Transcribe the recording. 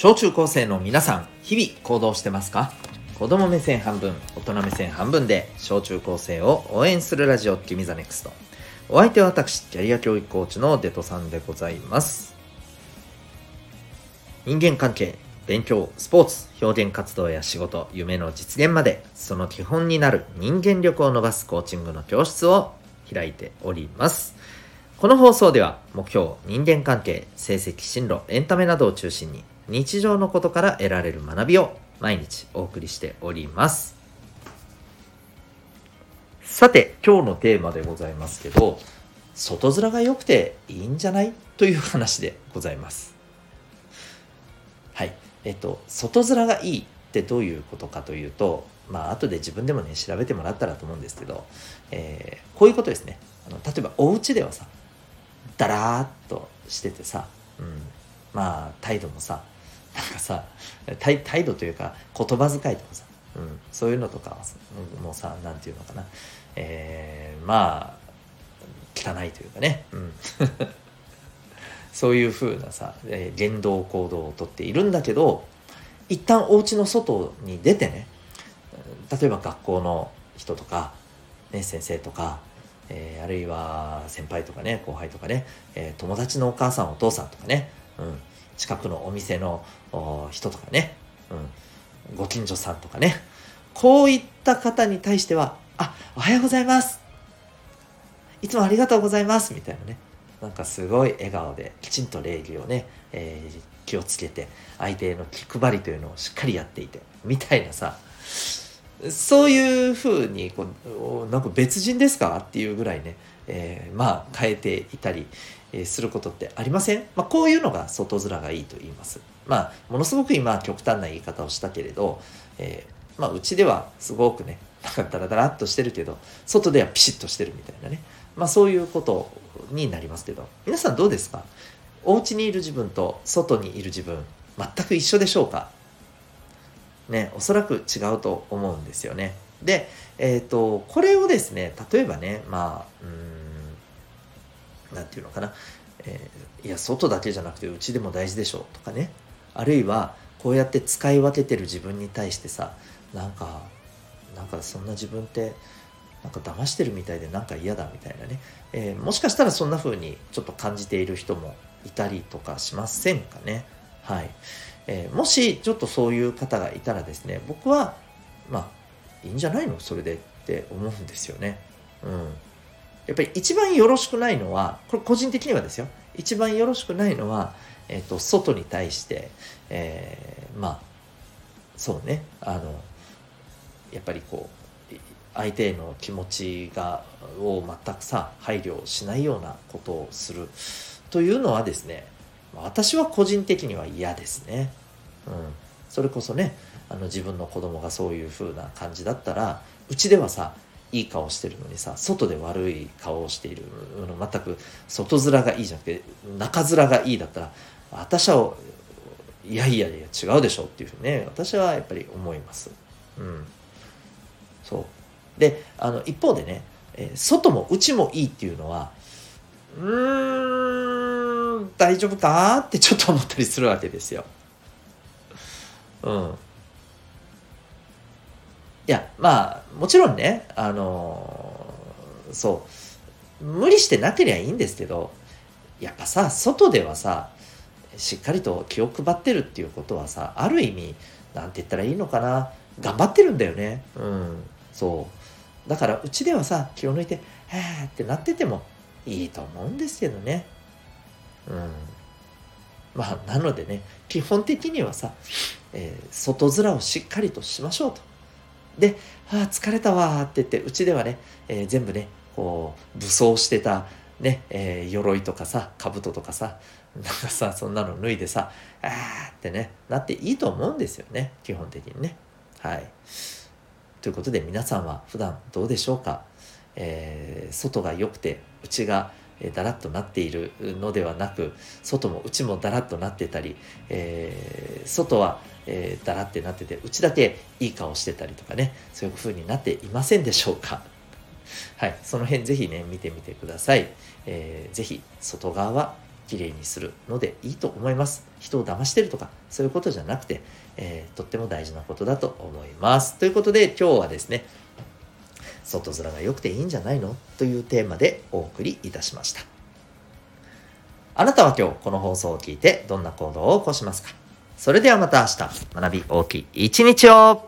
小中高生の皆さん、日々行動してますか？子供目線半分、大人目線半分で小中高生を応援するラジオ、君 the NEXT。お相手は私、キャリア教育コーチのデトさんでございます。人間関係、勉強、スポーツ、表現活動や仕事、夢の実現まで、その基本になる人間力を伸ばすコーチングの教室を開いております。この放送では目標、人間関係、成績、進路、エンタメなどを中心に日常のことから得られる学びを毎日お送りしております。さて、今日のテーマでございますけど、外面が良くていいんじゃない？という話でございます。はい。えっと、外面がいいってどういうことかというと、まあ、後で自分でもね、調べてもらったらと思うんですけど、えー、こういうことですね。あの例えば、お家ではさ、だらーっとしててさ、うん、まあ、態度もさ、なんかさ態度というか言葉遣いとかさ、うん、そういうのとかもうさ何て言うのかな。えー、まあ汚いというかね、うん、そういうふうなさ、えー、言動行動をとっているんだけど一旦お家の外に出てね例えば学校の人とか、ね、先生とか、えー、あるいは先輩とかね後輩とかね、えー、友達のお母さんお父さんとかね、うん、近くのお店の人とかね、うん、ご近所さんとかね、こういった方に対しては、あ、おはようございます。いつもありがとうございます。みたいなね。なんかすごい笑顔で、きちんと礼儀をね、えー、気をつけて、相手への気配りというのをしっかりやっていて、みたいなさ、そういうふうにこう、なんか別人ですか？っていうぐらいね、えー、まあ変えていたり、えすることってありません、まあ、こういうのが外面がいいと言います。まあ、ものすごく今極端な言い方をしたけれど、えー、まあ、うちではすごくね、なんかダラダラっとしてるけど、外ではピシッとしてるみたいなね。まあ、そういうことになりますけど、皆さんどうですか？お家にいる自分と外にいる自分、全く一緒でしょうか？ね、おそらく違うと思うんですよね。で、えっ、ー、と、これをですね、例えばね、まあ、うん何て言うのかな、えー、いや外だけじゃなくてうちでも大事でしょとかね。あるいはこうやって使い分けてる自分に対してさなんかなんかそんな自分ってなんか騙してるみたいでなんか嫌だみたいなね、えー、もしかしたらそんな風にちょっと感じている人もいたりとかしませんかね。はい、えー、もしちょっとそういう方がいたらですね僕はまあいいんじゃないの？それでって思うんですよね。うん。やっぱり一番よろしくないのは、これ個人的にはですよ。一番よろしくないのは、えっ、ー、と、外に対して、えー、まあ、そうね、あの、やっぱりこう、相手への気持ちが、を全くさ、配慮しないようなことをするというのはですね、私は個人的には嫌ですね。うん。それこそね、あの自分の子供がそういう風な感じだったら、うちではさ、いい顔してるのにさ外で悪い顔をしている全く外面がいいじゃなくて中面がいいだったら私はいやいやいや違うでしょっていうふうにね私はやっぱり思います。うん、そうであの一方でね、え、外も内もいいっていうのはうーん大丈夫かってちょっと思ったりするわけですよ。うん。いや、まあ、もちろんね、あのー、そう、無理してなけりゃいいんですけど、やっぱさ、外ではさ、しっかりと気を配ってるっていうことはさ、ある意味、なんて言ったらいいのかな、頑張ってるんだよね。うん、そう。だから、うちではさ、気を抜いて、へーってなっててもいいと思うんですけどね。うん。まあ、なのでね、基本的にはさ、えー、外面をしっかりとしましょうと。で、ああ、疲れたわって言って、うちではね、えー、全部ね、こう、武装してた、ね、えー、鎧とかさ、兜とかさ、なんかさ、そんなの脱いでさ、あーってね、なっていいと思うんですよね、基本的にね。はい。ということで皆さんは普段どうでしょうか、えー、外が良くて内がえだらっとなっているのではなく外も内もだらっとなってたり、えー、外は、えー、だらってなってて内だけいい顔してたりとかねそういう風になっていませんでしょうか。はいその辺ぜひね見てみてください、えー、ぜひ外側は綺麗にするのでいいと思います。人を騙してるとかそういうことじゃなくて、えー、とっても大事なことだと思います。ということで今日はですね外面が良くていいんじゃないの？というテーマでお送りいたしました。あなたは今日この放送を聞いてどんな行動を起こしますか？それではまた明日。学び大きい一日を